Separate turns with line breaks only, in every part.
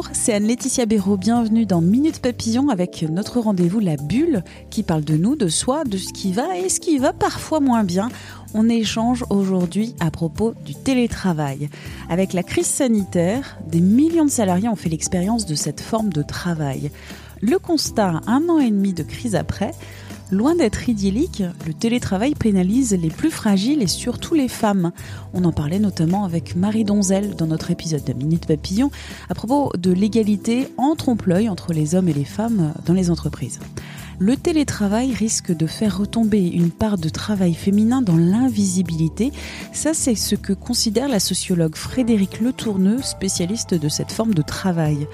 Bonjour, c'est Anne-Laetitia Béraud. Bienvenue dans Minute Papillon avec notre rendez-vous La Bulle qui parle de nous, de soi, de ce qui va et ce qui va parfois moins bien. On échange aujourd'hui à propos du télétravail. Avec la crise sanitaire, des millions de salariés ont fait l'expérience de cette forme de travail. Le constat, un an et demi de crise après, Loin d'être idyllique, le télétravail pénalise les plus fragiles et surtout les femmes. On en parlait notamment avec Marie Donzel dans notre épisode de Minute Papillon à propos de l'égalité en trompe-l'œil entre les hommes et les femmes dans les entreprises. Le télétravail risque de faire retomber une part de travail féminin dans l'invisibilité. Ça, c'est ce que considère la sociologue Frédéric Letourneux, spécialiste de cette forme de travail.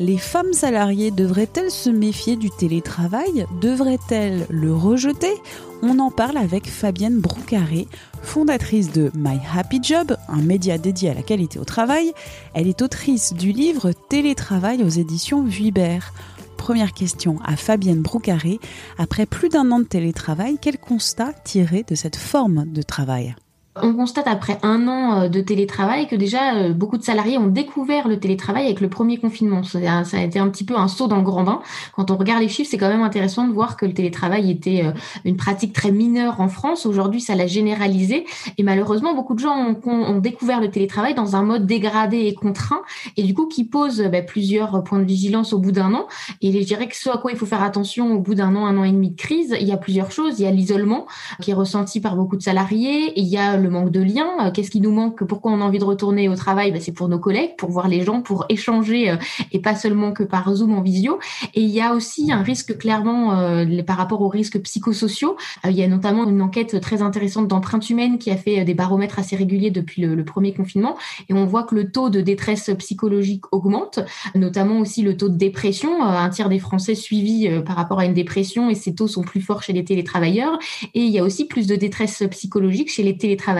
Les femmes salariées devraient-elles se méfier du télétravail? Devraient-elles le rejeter? On en parle avec Fabienne Broucaré, fondatrice de My Happy Job, un média dédié à la qualité au travail. Elle est autrice du livre Télétravail aux éditions Vuibert. Première question à Fabienne Broucaré. Après plus d'un an de télétravail, quel constat tirer de cette forme de travail?
On constate après un an euh, de télétravail que déjà euh, beaucoup de salariés ont découvert le télétravail avec le premier confinement. Ça a été un petit peu un saut dans le grand bain. Quand on regarde les chiffres, c'est quand même intéressant de voir que le télétravail était euh, une pratique très mineure en France. Aujourd'hui, ça l'a généralisé. Et malheureusement, beaucoup de gens ont, découvert le télétravail dans un mode dégradé et contraint, et du coup qui pose bah, plusieurs points de vigilance au bout d'un an. Et je dirais que ce à quoi il faut faire attention au bout d'un an, un an et demi de crise, il y a plusieurs choses. Il y a l'isolement qui est ressenti par beaucoup de salariés. Il y a le manque de lien. Euh, qu'est-ce qui nous manque? Pourquoi on a envie de retourner au travail? Ben, C'est pour nos collègues, pour voir les gens, pour échanger euh, et pas seulement que par Zoom en visio. Et il y a aussi un risque clairement euh, par rapport aux risques psychosociaux. il y a notamment une enquête très intéressante d'empreinte humaine qui a fait des baromètres assez réguliers depuis le, premier confinement. Et on voit que le taux de détresse psychologique augmente, notamment aussi le taux de dépression. un tiers des Français suivis par rapport à une dépression et ces taux sont plus forts chez les télétravailleurs. Et il y a aussi plus de détresse psychologique chez les télétravailleurs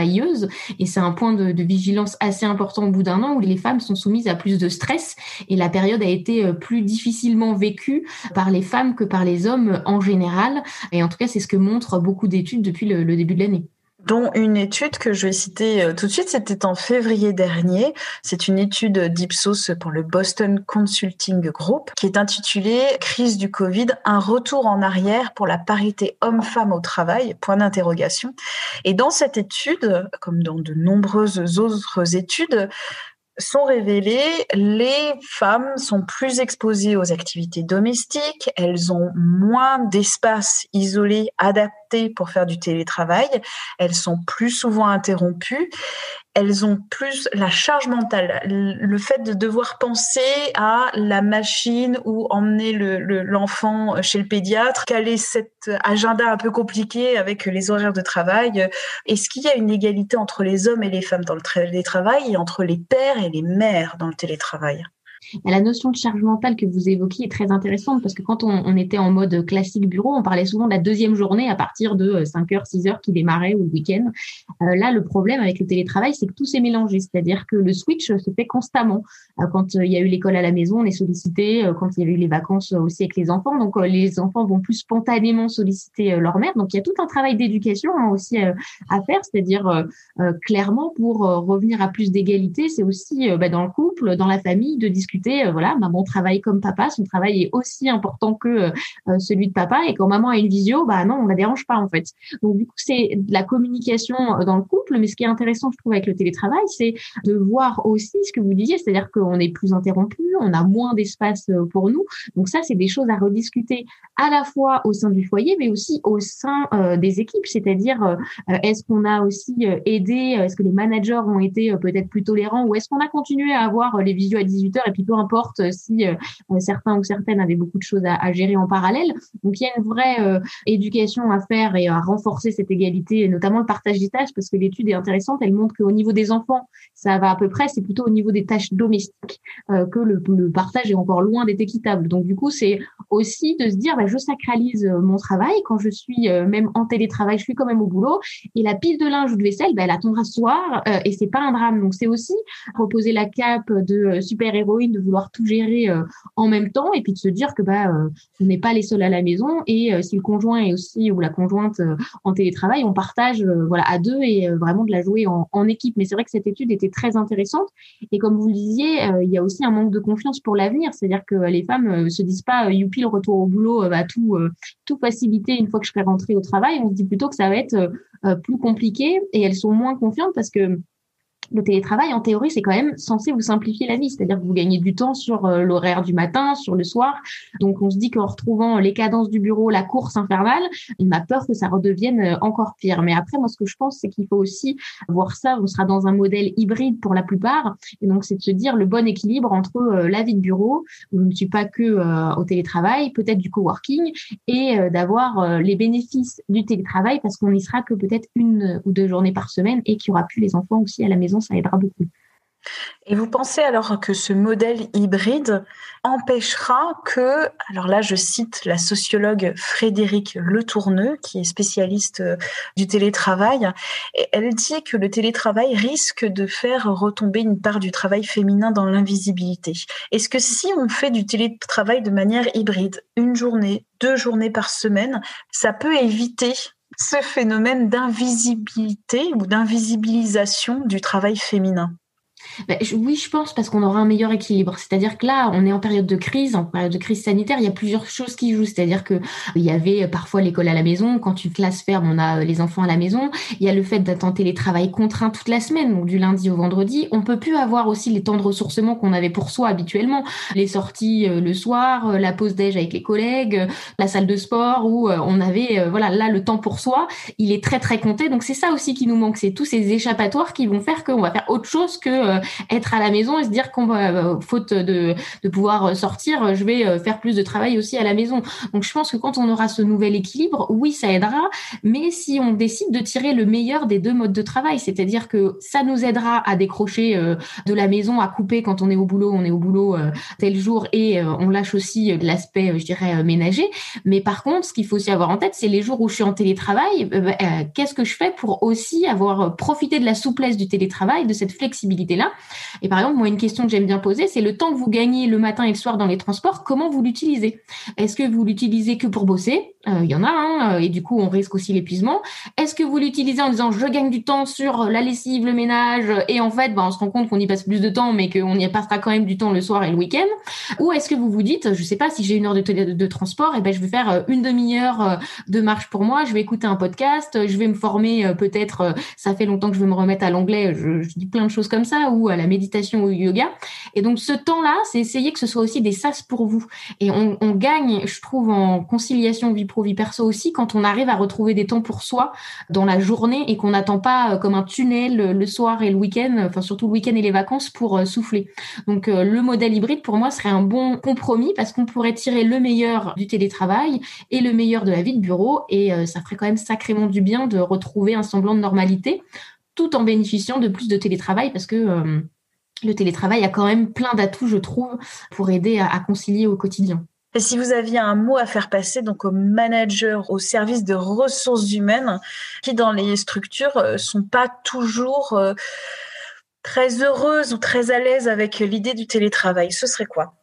et c'est un point de, vigilance assez important au bout d'un an où les femmes sont soumises à plus de stress. Et la période a été euh, plus difficilement vécue par les femmes que par les hommes en général. Et en tout cas, c'est ce que montrent beaucoup d'études depuis le début de l'année
dont une étude que je vais citer euh, tout de suite, c'était en février dernier. C'est une étude d'Ipsos pour le Boston Consulting Group qui est intitulée Crise du Covid, un retour en arrière pour la parité homme-femme au travail, point d'interrogation. Et dans cette étude, comme dans de nombreuses autres études, sont révélées, les femmes sont plus exposées aux activités domestiques, elles ont moins d'espace isolé adapté pour faire du télétravail, elles sont plus souvent interrompues elles ont plus la charge mentale, le fait de devoir penser à la machine ou emmener l'enfant chez le pédiatre, quel est cet agenda un peu compliqué avec les horaires de travail. Est-ce qu'il y a une égalité entre les hommes et les femmes dans le télétravail et entre les pères et les mères dans le télétravail?
La notion de charge mentale que vous évoquiez est très intéressante parce que quand on, était en mode classique bureau, on parlait souvent de la deuxième journée à partir de 5 h 6 h qui démarrait ou le week-end. Euh, là, le problème avec le télétravail, c'est que tout s'est mélangé, c'est-à-dire que le switch se fait constamment. Euh, quand euh, il y a eu l'école à la maison, on est sollicité. Quand il y a eu les vacances aussi avec les enfants, donc les enfants vont plus spontanément solliciter leur mère. Donc il y a tout un travail d'éducation hein, aussi à faire, c'est-à-dire clairement pour revenir à plus d'égalité, c'est aussi bah, dans le couple, dans la famille, de discuter euh, voilà, maman travaille comme papa, son travail est aussi important que euh, euh, celui de papa. Et quand maman a une visio, bah non, on la dérange pas en fait. Donc du coup, c'est de la communication dans le couple. Mais ce qui est intéressant, je trouve, avec le télétravail, c'est de voir aussi ce que vous disiez, c'est-à-dire qu'on est plus interrompu, on a moins d'espace pour nous. Donc ça, c'est des choses à rediscuter à la fois au sein du foyer, mais aussi au sein des équipes. C'est-à-dire, est-ce qu'on a aussi aidé, est-ce que les managers ont été peut-être plus tolérants, ou est-ce qu'on a continué à avoir les visios à 18 h et puis peu importe si certains ou certaines avaient beaucoup de choses à, gérer en parallèle. Donc il y a une vraie éducation à faire et à renforcer cette égalité, notamment le partage des tâches, parce que l'étude est intéressante. Elle montre qu'au niveau des enfants, ça va à peu près. C'est plutôt au niveau des tâches domestiques que le, partage est encore loin d'être équitable. Donc du coup, c'est aussi de se dire, bah, je sacralise mon travail quand je suis même en télétravail, je suis quand même au boulot et la pile de linge ou de vaisselle, bah, elle attendra ce soir euh, et c'est pas un drame. Donc c'est aussi reposer la cape de euh, de vouloir tout gérer euh, en même temps et puis de se dire que bah on n'est pas les seuls à la maison et si le conjoint est aussi ou la conjointe en télétravail, on partage voilà à deux et vraiment de la jouer en, en équipe. Mais c'est vrai que cette étude était très intéressante et comme vous le disiez, il y a aussi un manque de confiance pour l'avenir, c'est-à-dire que les femmes se disent pas youpi le retour au boulot va tout tout faciliter une fois que je serai rentrée au travail. On se dit plutôt que ça va être plus compliqué et elles sont moins confiantes parce que le télétravail, en théorie, c'est quand même censé vous simplifier la vie. C'est-à-dire que vous gagnez du temps sur euh, l'horaire du matin, sur le soir. Donc, on se dit qu'en retrouvant les cadences du bureau, la course infernale, il m'a peur que ça redevienne euh, encore pire. Mais après, moi, ce que je pense, c'est qu'il faut aussi voir ça. On sera dans un modèle hybride pour la plupart. Et donc, c'est de se dire le bon équilibre entre euh, la vie de bureau, où je ne suis pas que au télétravail, peut-être du coworking, et d'avoir les bénéfices du télétravail parce qu'on n'y sera que peut-être une ou deux journées par semaine et qu'il n'y aura plus les enfants aussi à la maison ça beaucoup.
Et vous pensez alors que ce modèle hybride empêchera que, alors là je cite la sociologue Frédéric Letourneux, qui est spécialiste euh, du télétravail, elle dit que le télétravail risque de faire retomber une part du travail féminin dans l'invisibilité. Est-ce que si on fait du télétravail de manière hybride, une journée, deux journées par semaine, ça peut éviter ce phénomène d'invisibilité ou d'invisibilisation du travail féminin
bah, oui, je pense parce qu'on aura un meilleur équilibre. C'est-à-dire que là, on est en période de crise, en période de crise sanitaire, il y a plusieurs choses qui jouent. C'est-à-dire que il y avait parfois l'école à la maison. Quand une classe ferme, on a les enfants à la maison. Il y a le fait d'attenter les travails contraints toute la semaine, donc du lundi au vendredi. On peut plus avoir aussi les temps de ressourcement qu'on avait pour soi habituellement. Les sorties euh, le soir, euh, la pause déj avec les collègues, euh, la salle de sport où on avait, voilà, là, le temps pour soi, il est très, très compté. Donc c'est ça aussi qui nous manque. C'est tous ces échappatoires qui vont faire qu'on va faire autre chose que être à la maison et se dire qu'on euh, faute de, pouvoir sortir, je vais euh, faire plus de travail aussi à la maison. Donc je pense que quand on aura ce nouvel équilibre, oui, ça aidera, mais si on décide de tirer le meilleur des deux modes de travail, c'est-à-dire que ça nous aidera à décrocher euh, de la maison, à couper quand on est au boulot, on est au boulot tel jour et on lâche aussi l'aspect, je dirais, ménager. Mais par contre, ce qu'il faut aussi avoir en tête, c'est les jours où je suis en télétravail, bah, qu'est-ce que je fais pour aussi avoir profité de la souplesse du télétravail, de cette et par exemple, moi, une question que j'aime bien poser, c'est le temps que vous gagnez le matin et le soir dans les transports, comment vous l'utilisez? Est-ce que vous l'utilisez que pour bosser? Euh, Il y en a, hein, euh, et du coup, on risque aussi l'épuisement. Est-ce que vous l'utilisez en disant je gagne du temps sur la lessive, le ménage, et en fait, bah, on se rend compte qu'on y passe plus de temps, mais qu'on y passera quand même du temps le soir et le week-end? Ou est-ce que vous vous dites, je sais pas, si j'ai une heure de, transport, et eh ben je vais faire euh, une demi-heure de marche pour moi, je vais écouter un podcast, je vais me former peut-être, ça fait longtemps que je veux me remettre à l'anglais, je dis plein de choses comme ça, ou à la méditation ou au yoga. Et donc ce temps-là, c'est essayer que ce soit aussi des sas pour vous. Et on, on, gagne, je trouve, en conciliation vie pro vie perso aussi quand on arrive à retrouver des temps pour soi dans la journée et qu'on n'attend pas euh, comme un tunnel euh, le soir et le week-end, enfin surtout le week-end et les vacances pour euh, souffler. Donc le modèle hybride pour moi serait un bon compromis parce qu'on pourrait tirer le meilleur du télétravail et le meilleur de la vie de bureau et ça ferait quand même sacrément du bien de retrouver un semblant de normalité tout en bénéficiant de plus de télétravail parce que euh, le télétravail a quand même plein d'atouts, je trouve, pour aider à, concilier au quotidien.
Et si vous aviez un mot à faire passer donc aux managers, au service de ressources humaines, qui dans les structures euh, sont pas toujours euh, très heureuses ou très à l'aise avec l'idée du télétravail, ce serait quoi?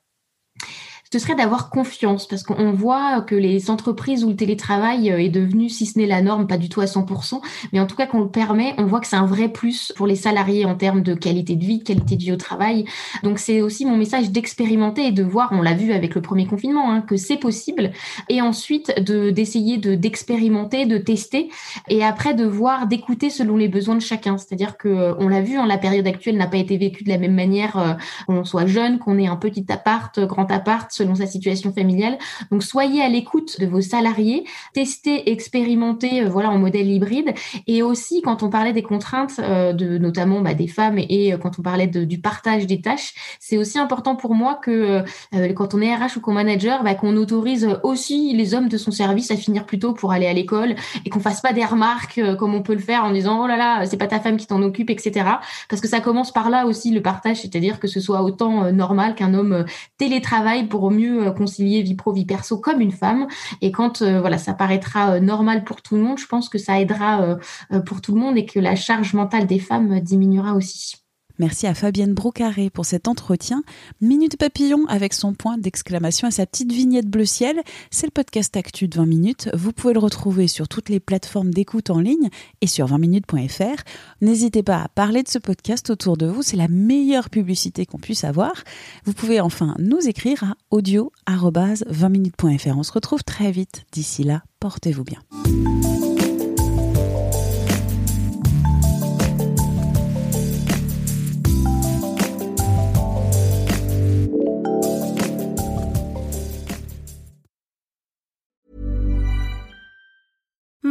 Ce serait d'avoir confiance parce qu'on voit que les entreprises où le télétravail euh, est devenu, si ce n'est la norme, pas du tout à 100%, mais en tout cas qu'on le permet, on voit que c'est un vrai plus pour les salariés en termes de qualité de vie, de qualité de vie au travail. Donc c'est aussi mon message d'expérimenter et de voir, on l'a vu avec le premier confinement, hein, que c'est possible, et ensuite de d'essayer de d'expérimenter, de tester, et après de voir, d'écouter selon les besoins de chacun. C'est-à-dire que euh, on l'a vu, hein, la période actuelle n'a pas été vécue de la même manière, euh, qu'on soit jeune, qu'on ait un petit appart, grand appart, selon sa situation familiale. Donc soyez à l'écoute de vos salariés, testez, expérimentez, euh, voilà, en modèle hybride. Et aussi, quand on parlait des contraintes, euh, notamment bah, des femmes et, quand on parlait du partage des tâches, c'est aussi important pour moi que quand on est RH ou qu'on manager, bah, qu'on autorise aussi les hommes de son service à finir plus tôt pour aller à l'école et qu'on fasse pas des remarques comme on peut le faire en disant oh là là, c'est pas ta femme qui t'en occupe, etc. Parce que ça commence par là aussi le partage, c'est-à-dire que ce soit autant normal qu'un homme télétravaille pour mieux concilier vie pro, vie perso comme une femme. Et quand voilà, ça paraîtra normal pour tout le monde, je pense que ça aidera pour tout le monde et que la charge mentale des femmes diminuera aussi.
Merci à Fabienne Brocaré pour cet entretien. Minute Papillon avec son point d'exclamation et sa petite vignette bleu ciel. C'est le podcast Actu de 20 minutes. Vous pouvez le retrouver sur toutes les plateformes d'écoute en ligne et sur 20minutes.fr. N'hésitez pas à parler de ce podcast autour de vous. C'est la meilleure publicité qu'on puisse avoir. Vous pouvez enfin nous écrire à audio-20minutes.fr. On se retrouve très vite. D'ici là, portez-vous bien.